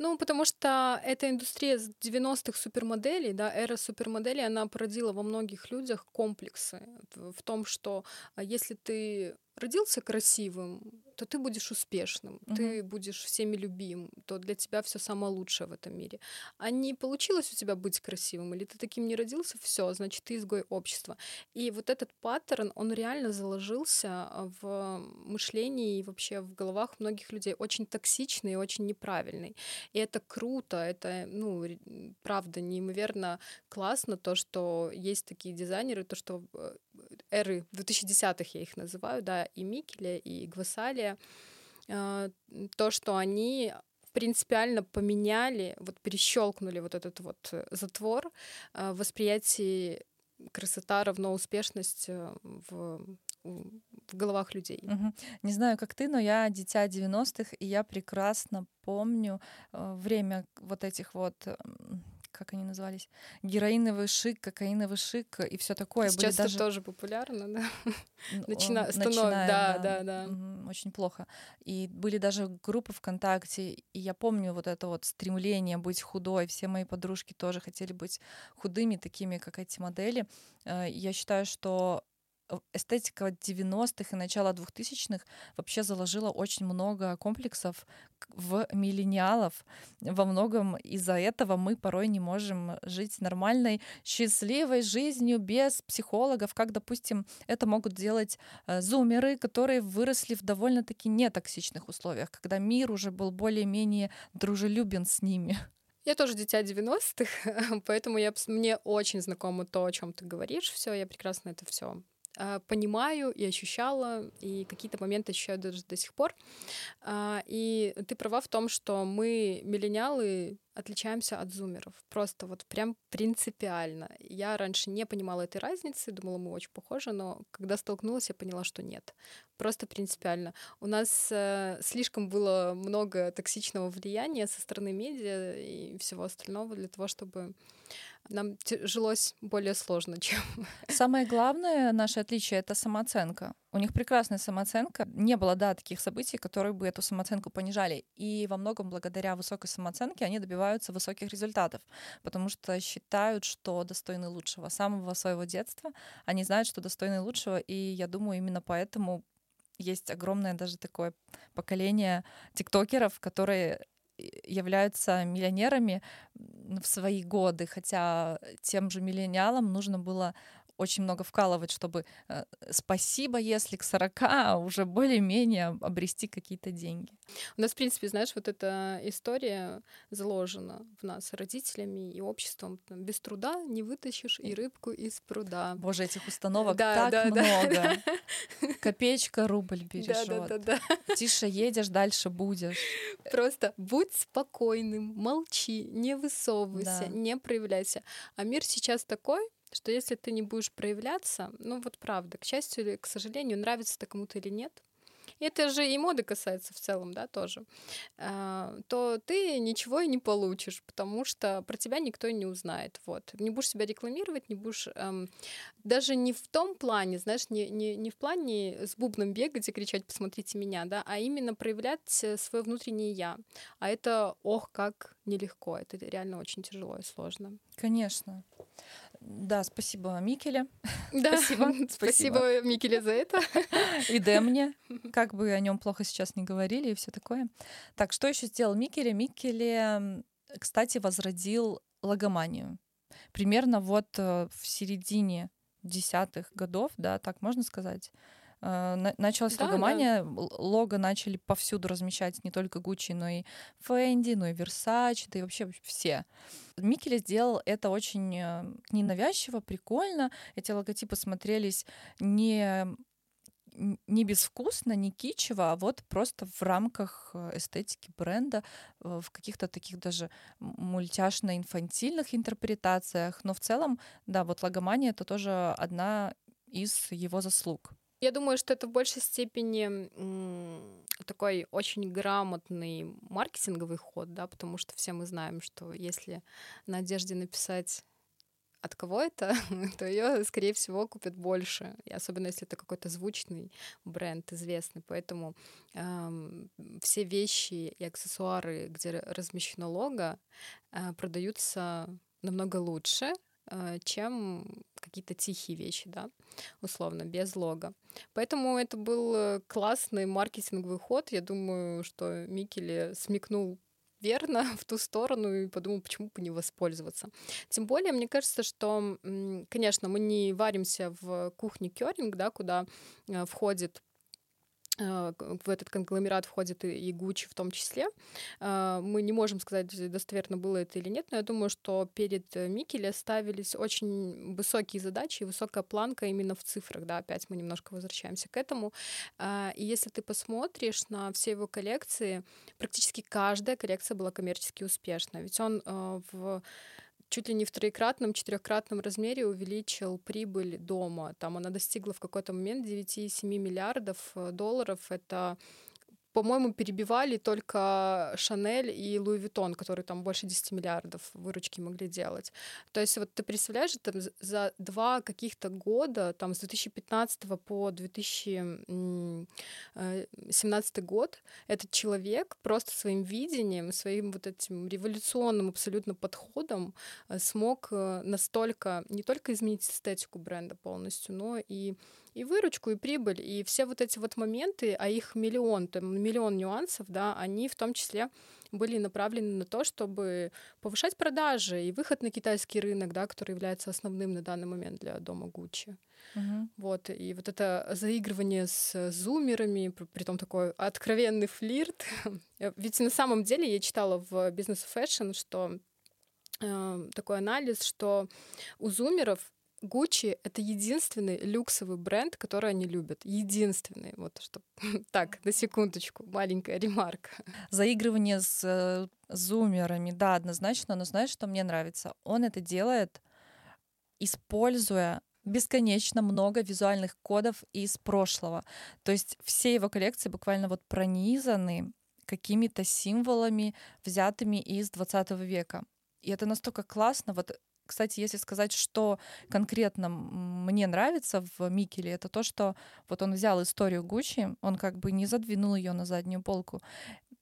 Speaker 1: Ну, потому что эта индустрия 90-х супермоделей, да, эра супермоделей, она породила во многих людях комплексы в том, что а, если ты родился красивым, то ты будешь успешным, угу. ты будешь всеми любим, то для тебя все самое лучшее в этом мире. А не получилось у тебя быть красивым, или ты таким не родился, все, значит, ты изгой общества. И вот этот паттерн, он реально заложился в мышлении и вообще в головах многих людей, очень токсичный и очень неправильный. И это круто, это, ну, правда, неимоверно классно, то, что есть такие дизайнеры, то, что э, эры 2010-х я их называю, да, и Микеля, и Гвасалия, а, то, что они принципиально поменяли, вот перещелкнули вот этот вот э, затвор а, восприятия красота равно успешность э, в, в головах людей.
Speaker 2: Угу. Не знаю, как ты, но я дитя 90-х, и я прекрасно помню э, время вот этих вот как они назывались, героиновый шик, кокаиновый шик и все такое.
Speaker 1: Сейчас
Speaker 2: Были
Speaker 1: это даже... тоже популярно, да? Начина... Начиная, да, да, да.
Speaker 2: Очень плохо. И были даже группы ВКонтакте, и я помню вот это вот стремление быть худой. Все мои подружки тоже хотели быть худыми, такими, как эти модели. Э, я считаю, что эстетика 90-х и начала 2000-х вообще заложила очень много комплексов в миллениалов. Во многом из-за этого мы порой не можем жить нормальной, счастливой жизнью без психологов, как, допустим, это могут делать э, зумеры, которые выросли в довольно-таки нетоксичных условиях, когда мир уже был более-менее дружелюбен с ними.
Speaker 1: Я тоже дитя 90-х, (laughs) поэтому я, мне очень знакомо то, о чем ты говоришь. Все, я прекрасно это все понимаю и ощущала, и какие-то моменты ощущаю даже до сих пор. А, и ты права в том, что мы, миллениалы, отличаемся от зумеров. Просто вот прям принципиально. Я раньше не понимала этой разницы, думала, мы очень похожи, но когда столкнулась, я поняла, что нет. Просто принципиально. У нас э, слишком было много токсичного влияния со стороны медиа и всего остального для того, чтобы нам жилось более сложно, (laughs) чем...
Speaker 2: Самое главное наше отличие — это самооценка. У них прекрасная самооценка. Не было, да, таких событий, которые бы эту самооценку понижали. И во многом благодаря высокой самооценке они добиваются высоких результатов, потому что считают, что достойны лучшего. С самого своего детства они знают, что достойны лучшего, и я думаю, именно поэтому есть огромное даже такое поколение тиктокеров, которые являются миллионерами в свои годы, хотя тем же миллениалам нужно было очень много вкалывать, чтобы э, спасибо, если к 40 уже более-менее обрести какие-то деньги.
Speaker 1: У нас, в принципе, знаешь, вот эта история заложена в нас родителями и обществом. Без труда не вытащишь и рыбку из пруда.
Speaker 2: Боже, этих установок да, так да, много. Да. (laughs) Копеечка рубль бережет. Да, да, да, да. Тише едешь, дальше будешь.
Speaker 1: Просто будь спокойным, молчи, не высовывайся, да. не проявляйся. А мир сейчас такой, что если ты не будешь проявляться, ну вот правда, к счастью или к сожалению, нравится это кому-то или нет, это же и моды касается в целом, да, тоже, а, то ты ничего и не получишь, потому что про тебя никто не узнает. Вот. Не будешь себя рекламировать, не будешь... Эм, даже не в том плане, знаешь, не, не, не в плане с бубном бегать и кричать «посмотрите меня», да, а именно проявлять свое внутреннее «я». А это, ох, как нелегко, это реально очень тяжело и сложно.
Speaker 2: Конечно. Да, спасибо Микеле.
Speaker 1: Да, (laughs) спасибо. спасибо Микеле за это.
Speaker 2: И Демне, (laughs) как бы о нем плохо сейчас не говорили и все такое. Так, что еще сделал Микеле? Микеле, кстати, возродил логоманию. Примерно вот э, в середине десятых годов, да, так можно сказать, началась да, логомания, да. лого начали повсюду размещать не только Гуччи, но и Фэнди, но и Versace, да и вообще все. Микеле сделал это очень э, ненавязчиво, прикольно. Эти логотипы смотрелись не не безвкусно, не кичево, а вот просто в рамках э, эстетики бренда, в каких-то таких даже мультяшно-инфантильных интерпретациях. Но в целом, да, вот логомания — это тоже одна из его заслуг.
Speaker 1: Я думаю, что это в большей степени такой очень грамотный маркетинговый ход, да, потому что все мы знаем, что если на одежде написать от кого это, (laughs) то ее, скорее всего, купят больше. И особенно если это какой-то звучный бренд, известный. Поэтому э, все вещи и аксессуары, где размещено лого, э, продаются намного лучше, Э, чем какие-то тихие вещи, да, условно, без лога. Поэтому это был э, классный маркетинговый ход. Я думаю, что Микеле смекнул верно (laughs) в ту сторону и подумал, почему бы не воспользоваться. Тем более, мне кажется, что, конечно, мы не варимся в кухне Кёринг, да, куда э, входит в этот конгломерат входит и Гуччи в том числе. Э, мы не можем сказать, достоверно было это или нет, но я думаю, что перед Микеле ставились очень высокие задачи и высокая планка именно в цифрах. Да, опять мы немножко возвращаемся к этому. Э, и если ты посмотришь на все его коллекции, практически каждая коллекция была коммерчески успешна. Ведь он в чуть ли не в троекратном, четырехкратном размере увеличил прибыль дома. Там она достигла в какой-то момент 9,7 миллиардов э, долларов. Это по-моему, перебивали только Шанель и Луи Виттон, которые там больше 10 миллиардов выручки могли делать. То есть вот ты представляешь, там за два каких-то года, там с 2015 по 2017 э, год, этот человек просто своим видением, своим вот этим революционным абсолютно подходом э, смог э, настолько не только изменить эстетику бренда полностью, но и и выручку, и прибыль, и все вот эти вот моменты, а их миллион, там миллион нюансов, да, они в том числе были направлены на то, чтобы повышать продажи и выход на китайский рынок, да, который является основным на данный момент для дома Гуччи. Uh-huh. Вот, и вот это заигрывание с зумерами, при том такой откровенный флирт. (laughs) Ведь на самом деле я читала в Business Fashion, что э, такой анализ, что у зумеров Gucci — это единственный люксовый бренд, который они любят. Единственный. Вот что (laughs) так, на секундочку, маленькая ремарка.
Speaker 2: Заигрывание с э, зумерами, да, однозначно, но знаешь, что мне нравится? Он это делает, используя бесконечно много визуальных кодов из прошлого. То есть все его коллекции буквально вот пронизаны какими-то символами, взятыми из 20 века. И это настолько классно. Вот кстати, если сказать, что конкретно мне нравится в Микеле, это то, что вот он взял историю Гуччи, он как бы не задвинул ее на заднюю полку,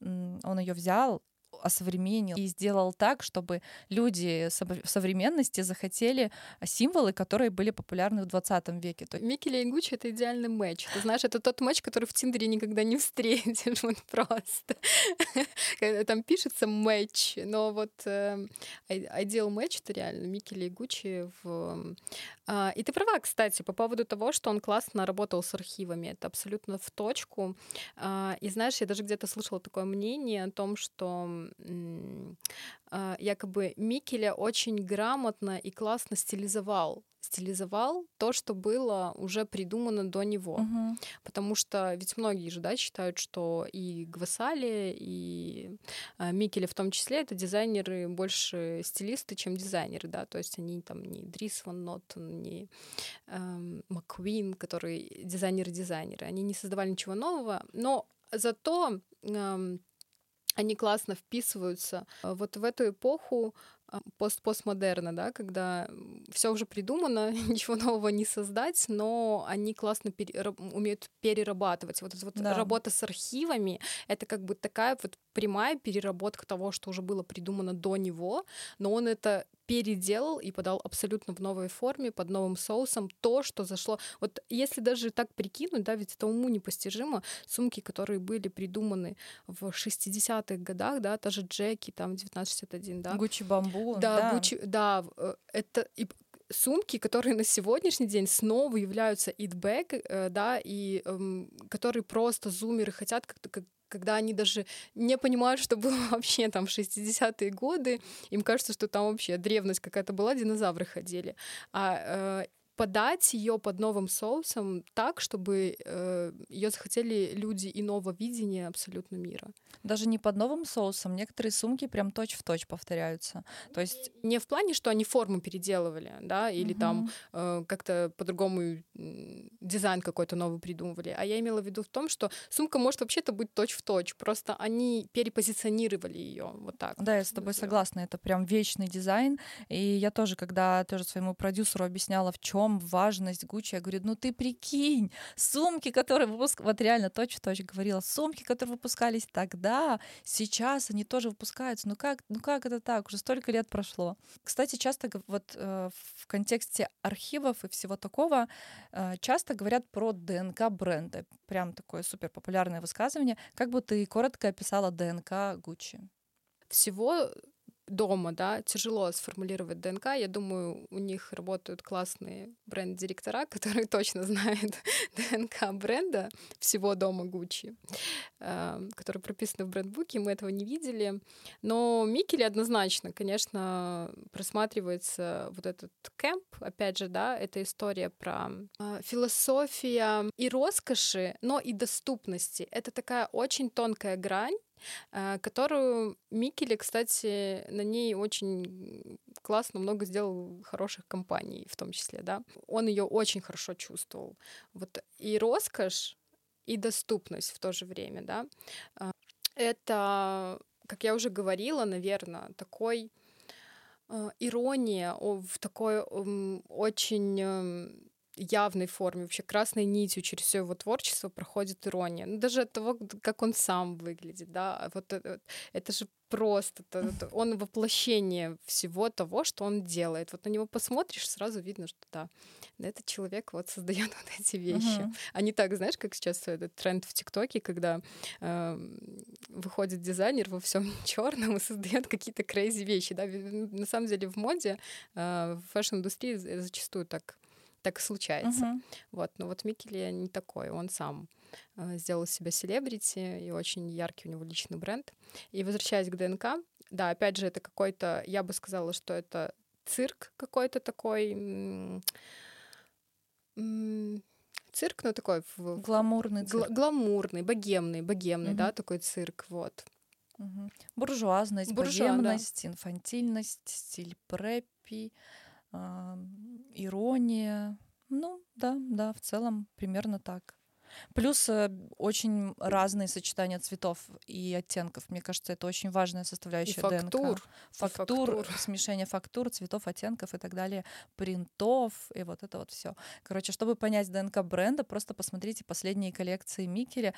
Speaker 2: он ее взял осовременил и сделал так, чтобы люди в современности захотели символы, которые были популярны в 20 веке.
Speaker 1: Микеле и Гуччи — это идеальный матч. Ты знаешь, это тот матч, который в Тиндере никогда не (laughs) встретишь, вот просто. Там пишется матч, но вот э, ideal это реально Микеле и в... А, и ты права, кстати, по поводу того, что он классно работал с архивами. Это абсолютно в точку. А, и знаешь, я даже где-то слышала такое мнение о том, что а, якобы Микеля очень грамотно и классно стилизовал стилизовал то, что было уже придумано до него.
Speaker 2: Угу.
Speaker 1: Потому что ведь многие же да, считают, что и Гвасали, и Микеле в том числе это дизайнеры больше стилисты, чем дизайнеры, да, то есть они там не Дрис Ван Ноттен, не э, Маккуин, которые дизайнеры-дизайнеры, они не создавали ничего нового, но зато э, они классно вписываются э, вот в эту эпоху а, пост постмодерна, да, когда все уже придумано, (laughs) ничего нового не создать, но они классно пере, умеют перерабатывать. Вот эта вот да. работа с архивами — это как бы такая вот прямая переработка того, что уже было придумано до него, но он это переделал и подал абсолютно в новой форме, под новым соусом, то, что зашло. Вот если даже так прикинуть, да, ведь это уму непостижимо, сумки, которые были придуманы в 60-х годах, да, та же Джеки, там, 1961, да.
Speaker 2: Гуччи Бамбу.
Speaker 1: Да, да. Гуччи, да, э, это... И сумки, которые на сегодняшний день снова являются идбэк, э, да, и эм, которые просто зумеры хотят как-то как когда они даже не понимают, что было (laughs) вообще там в 60-е годы, им кажется, что там вообще древность какая-то была, динозавры ходили. А э, подать ее под новым соусом так, чтобы э, ее захотели люди иного видения абсолютно мира.
Speaker 2: Даже не под новым соусом, некоторые сумки прям точь-в-точь повторяются. То есть
Speaker 1: не в плане, что они форму переделывали, да, или угу. там э, как-то по-другому дизайн какой-то новый придумывали, а я имела в виду в том, что сумка может вообще-то быть точь-в-точь, просто они перепозиционировали ее вот так.
Speaker 2: Да, я с тобой согласна, это прям вечный дизайн, и я тоже, когда тоже своему продюсеру объясняла, в чем чем важность Гуччи. Я говорю, ну ты прикинь, сумки, которые выпускали, вот реально точно-точно говорила, сумки, которые выпускались тогда, сейчас они тоже выпускаются. Ну как, ну как это так? Уже столько лет прошло. Кстати, часто вот э, в контексте архивов и всего такого э, часто говорят про ДНК бренда. Прям такое супер популярное высказывание. Как бы ты коротко описала ДНК Гуччи?
Speaker 1: Всего дома, да, тяжело сформулировать ДНК. Я думаю, у них работают классные бренд-директора, (laughs) которые точно знают (laughs) ДНК бренда всего дома Гуччи, эм, который прописан в брендбуке. Мы этого не видели. Но Микеле однозначно, конечно, просматривается вот этот кемп. Опять же, да, это история про э, философия и роскоши, но и доступности. Это такая очень тонкая грань, Э, которую Микеле, кстати, на ней очень классно много сделал хороших компаний в том числе, да. Он ее очень хорошо чувствовал. Вот и роскошь, и доступность в то же время, да. Э, это, как я уже говорила, наверное, такой э, ирония в такой очень эм, явной форме, вообще красной нитью через все его творчество проходит ирония. Ну, даже от того, как он сам выглядит, да, а вот это, это же просто, это, это, (laughs) он воплощение всего того, что он делает. Вот на него посмотришь, сразу видно, что да, этот человек вот создает (laughs) вот эти вещи. Uh-huh. А не так, знаешь, как сейчас этот тренд в ТикТоке, когда э, выходит дизайнер во всем (laughs) черном и создает какие-то crazy вещи, да. На самом деле в моде, э, в fashion-индустрии зачастую так так случается. Uh-huh. Вот, но вот Микеле не такой, он сам э, сделал себя селебрити, и очень яркий у него личный бренд. И возвращаясь к ДНК, да, опять же, это какой-то, я бы сказала, что это цирк какой-то такой, цирк, ну такой... В,
Speaker 2: гламурный цирк.
Speaker 1: Гла- гламурный, богемный, богемный, uh-huh. да, такой цирк, вот.
Speaker 2: Угу. Буржуазность, Буржуа, богемность, да. инфантильность, стиль преппи, ирония. Ну, да, да, в целом примерно так. Плюс э, очень разные сочетания цветов и оттенков. Мне кажется, это очень важная составляющая и фактур. ДНК. Фактур, фактур, (laughs) смешение фактур, цветов, оттенков и так далее, принтов и вот это вот все. Короче, чтобы понять ДНК бренда, просто посмотрите последние коллекции Микеля,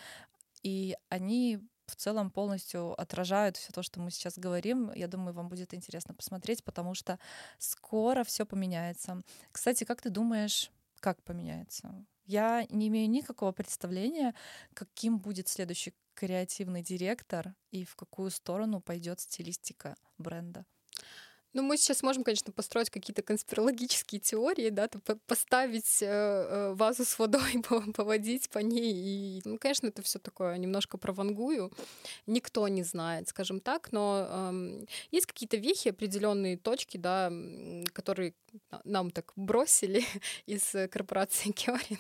Speaker 2: и они в целом полностью отражают все то, что мы сейчас говорим. Я думаю, вам будет интересно посмотреть, потому что скоро все поменяется. Кстати, как ты думаешь, как поменяется? Я не имею никакого представления, каким будет следующий креативный директор и в какую сторону пойдет стилистика бренда.
Speaker 1: Ну, мы сейчас можем, конечно, построить какие-то конспирологические теории, да, поставить э, э, вазу с водой, (laughs) поводить по ней. И, ну, конечно, это все такое немножко про вангую. Никто не знает, скажем так, но э, есть какие-то вехи, определенные точки, да, которые нам так бросили (laughs) из корпорации Кёрин.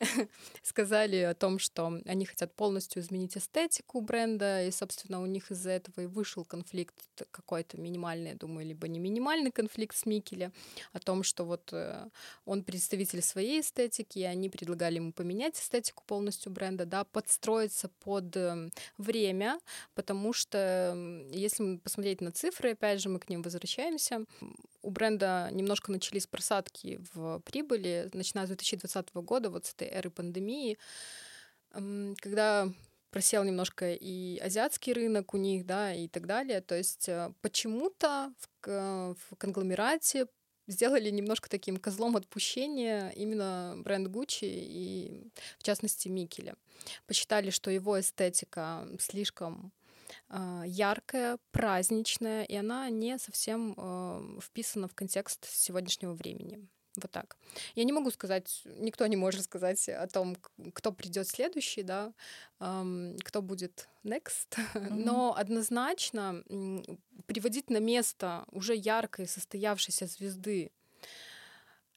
Speaker 1: (laughs) Сказали о том, что они хотят полностью изменить эстетику бренда, и, собственно, у них из-за этого и вышел конфликт какой-то минимальный, я думаю, либо не минимальный конфликт с Микеле, о том, что вот э, он представитель своей эстетики, и они предлагали ему поменять эстетику полностью бренда, да, подстроиться под эм, время, потому что если посмотреть на цифры, опять же, мы к ним возвращаемся, у бренда немножко начались просадки в прибыли, начиная с 2020 года, вот с этой эры пандемии, когда просел немножко и азиатский рынок у них, да, и так далее. То есть э, почему-то в, в конгломерате сделали немножко таким козлом отпущения именно бренд Gucci и, в частности, Микеля. Посчитали, что его эстетика слишком яркая, праздничная, и она не совсем э, вписана в контекст сегодняшнего времени. Вот так. Я не могу сказать, никто не может сказать о том, кто придет следующий, да, кто будет next, (laughs) mm-hmm. но однозначно приводить на место уже яркой состоявшейся звезды,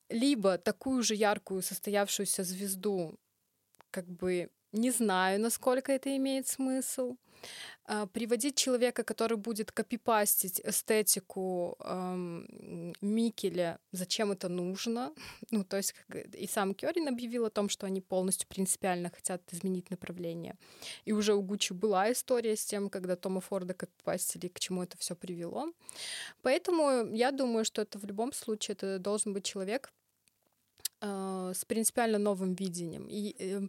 Speaker 1: либо такую же яркую состоявшуюся звезду, как бы не знаю, насколько это имеет смысл. А, приводить человека, который будет копипастить эстетику эм, Микеля, зачем это нужно? (laughs) Ну, то есть и сам Кёрин объявил о том, что они полностью принципиально хотят изменить направление. И уже у Гуччи была история с тем, когда Тома Форда копипастили, к чему это все привело. Поэтому я думаю, что это в любом случае это должен быть человек с принципиально новым видением. И э,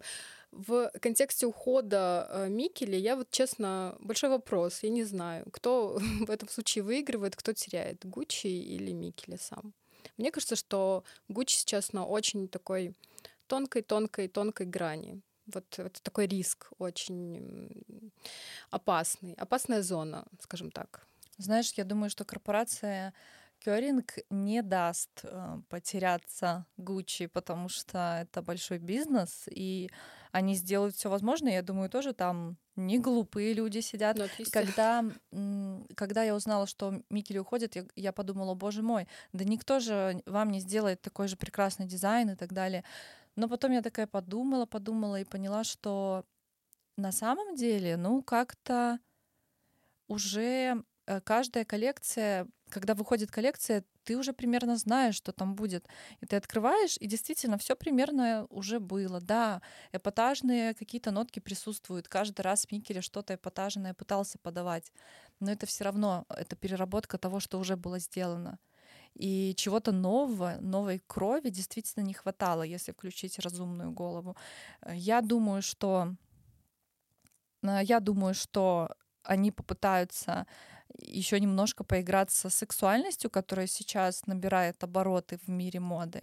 Speaker 1: в контексте ухода э, Микеля я вот, честно, большой вопрос. Я не знаю, кто (laughs) в этом случае выигрывает, кто теряет, Гуччи или Микеля сам. Мне кажется, что Гуччи сейчас на очень такой тонкой-тонкой-тонкой грани. Вот это такой риск очень опасный, опасная зона, скажем так.
Speaker 2: Знаешь, я думаю, что корпорация Кёринг не даст э, потеряться Гуччи, потому что это большой бизнес, и они сделают все возможное. Я думаю, тоже там не глупые люди сидят. Ну, когда, когда я узнала, что Микель уходит, я, я подумала, боже мой, да никто же вам не сделает такой же прекрасный дизайн и так далее. Но потом я такая подумала, подумала и поняла, что на самом деле, ну, как-то уже Э, каждая коллекция, когда выходит коллекция, ты уже примерно знаешь, что там будет. И ты открываешь, и действительно все примерно уже было. Да, эпатажные какие-то нотки присутствуют. Каждый раз Микеле что-то эпатажное пытался подавать. Но это все равно, это переработка того, что уже было сделано. И чего-то нового, новой крови действительно не хватало, если включить разумную голову. Э, я думаю, что э, я думаю, что они попытаются еще немножко поиграться с сексуальностью, которая сейчас набирает обороты в мире моды.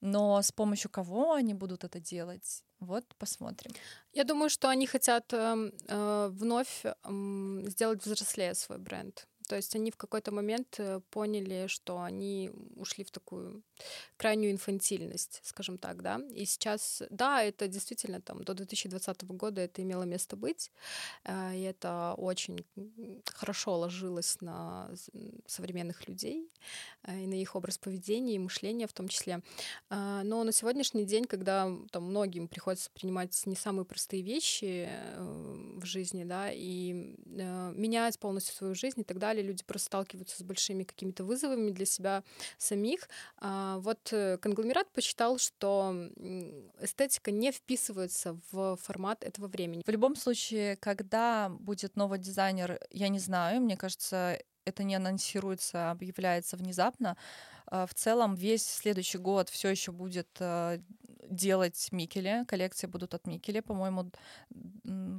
Speaker 2: Но с помощью кого они будут это делать? Вот посмотрим.
Speaker 1: Я думаю, что они хотят э, э, вновь э, сделать взрослее свой бренд. То есть они в какой-то момент э, поняли, что они ушли в такую крайнюю инфантильность, скажем так, да. И сейчас, да, это действительно там до 2020 года это имело место быть, э, и это очень хорошо ложилось на современных людей э, и на их образ поведения и мышления в том числе. Но на сегодняшний день, когда там многим приходится принимать не самые простые вещи в жизни, да, и менять полностью свою жизнь и так далее, люди просто сталкиваются с большими какими-то вызовами для себя самих. А, вот э, конгломерат посчитал, что эстетика не вписывается в формат этого времени.
Speaker 2: В любом случае, когда будет новый дизайнер, я не знаю, мне кажется, это не анонсируется, а объявляется внезапно. А, в целом весь следующий год все еще будет э, делать Микеле. Коллекции будут от Микеле. По-моему,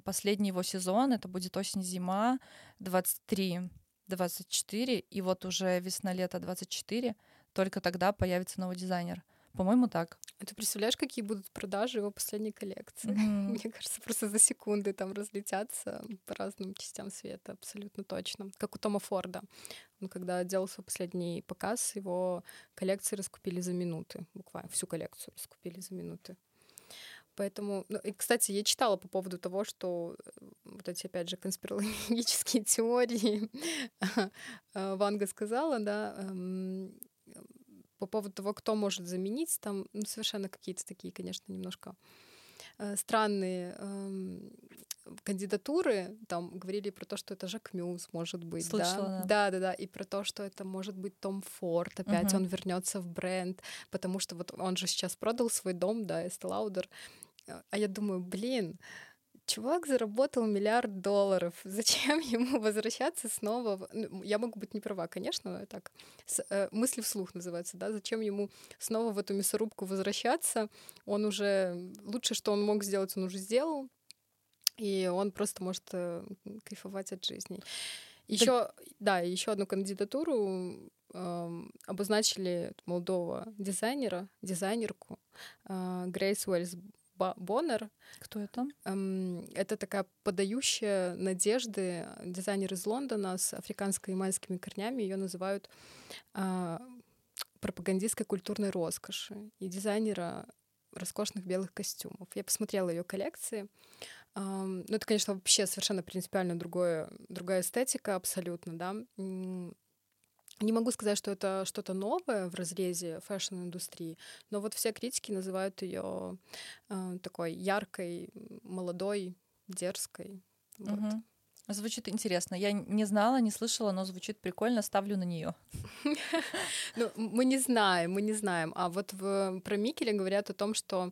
Speaker 2: последний его сезон, это будет осень-зима 23 24, и вот уже весна-лето 24, только тогда появится новый дизайнер. По-моему, так.
Speaker 1: А ты представляешь, какие будут продажи его последней коллекции? Mm-hmm. (laughs) Мне кажется, просто за секунды там разлетятся по разным частям света, абсолютно точно. Как у Тома Форда. Он когда делал свой последний показ, его коллекции раскупили за минуты. Буквально всю коллекцию раскупили за минуты. Поэтому, ну, и, кстати, я читала по поводу того, что э, вот эти, опять же, конспирологические (laughs) теории (laughs) э, Ванга сказала, да, эм, по поводу того, кто может заменить, там ну, совершенно какие-то такие, конечно, немножко э, странные э, кандидатуры. Там говорили про то, что это Жак Мюз, может быть,
Speaker 2: Слышала,
Speaker 1: да? да, да, да, и про то, что это может быть Том Форд, опять угу. он вернется в бренд, потому что вот он же сейчас продал свой дом, да, Эстелаудер. Лаудер, а я думаю, блин, чувак заработал миллиард долларов. (laughs) Зачем ему возвращаться снова? Ну, я могу быть не права, конечно, так. С, э, мысли вслух называется, да? Зачем ему снова в эту мясорубку возвращаться? Он уже лучше, что он мог сделать, он уже сделал, и он просто может э, кайфовать от жизни. Еще, да, еще одну кандидатуру э, обозначили молодого дизайнера, дизайнерку э, Грейс Уэльс Боннер.
Speaker 2: Кто это?
Speaker 1: Эм, это такая подающая надежды дизайнер из Лондона с африканско-ямальскими корнями. Ее называют э, пропагандистской культурной роскоши и дизайнера роскошных белых костюмов. Я посмотрела ее коллекции. Эм, ну, это, конечно, вообще совершенно принципиально другое, другая эстетика абсолютно, да. Не могу сказать, что это что-то новое в разрезе fashion-индустрии, но вот все критики называют ее э, такой яркой, молодой, дерзкой. Вот. Угу.
Speaker 2: Звучит интересно. Я не знала, не слышала, но звучит прикольно. Ставлю на нее. (laughs)
Speaker 1: Ну, мы не знаем, мы не знаем. А вот в, про Микеля говорят о том, что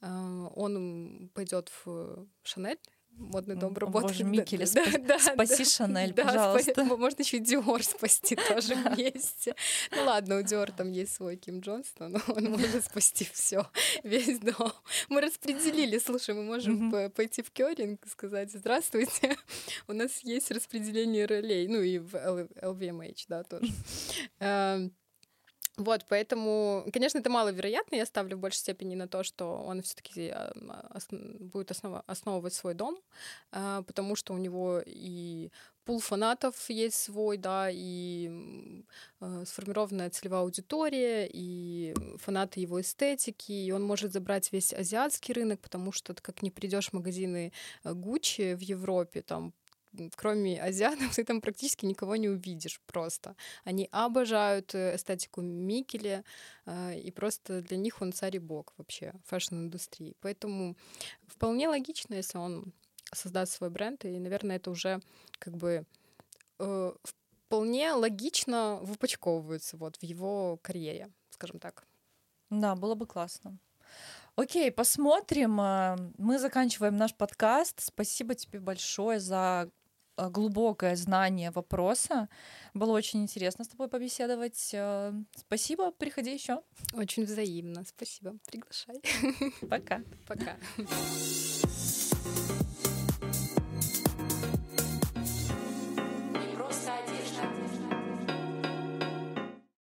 Speaker 1: э, он пойдет в Шанель модный дом работает.
Speaker 2: Боже, Микеле, да, спа- да, спаси да, Шанель, да, пожалуйста. Спа-
Speaker 1: можно еще Диор спасти тоже вместе. Ну ладно, у Диор там есть свой Ким Джонстон, но он может спасти все, весь дом. Мы распределили, слушай, мы можем mm-hmm. пойти в Кёринг и сказать, здравствуйте, (laughs) у нас есть распределение ролей, ну и в LVMH, да, тоже. Вот, поэтому, конечно, это маловероятно. Я ставлю в большей степени на то, что он все-таки а, основ... будет основ... основывать свой дом, а, потому что у него и пул фанатов есть свой, да, и э, сформированная целевая аудитория, и фанаты его эстетики, и он может забрать весь азиатский рынок, потому что как не придешь в магазины Гуччи в Европе, там кроме азиатов, ты там практически никого не увидишь просто. Они обожают э, эстетику Микеля, э, и просто для них он царь и бог вообще fashion-индустрии. Поэтому вполне логично, если он создаст свой бренд, и, наверное, это уже как бы э, вполне логично выпочковывается вот в его карьере, скажем так.
Speaker 2: Да, было бы классно. Окей, посмотрим. Мы заканчиваем наш подкаст. Спасибо тебе большое за глубокое знание вопроса. Было очень интересно с тобой побеседовать. Э, спасибо, приходи еще.
Speaker 1: Очень взаимно. Спасибо. Приглашай.
Speaker 2: Пока.
Speaker 1: Пока.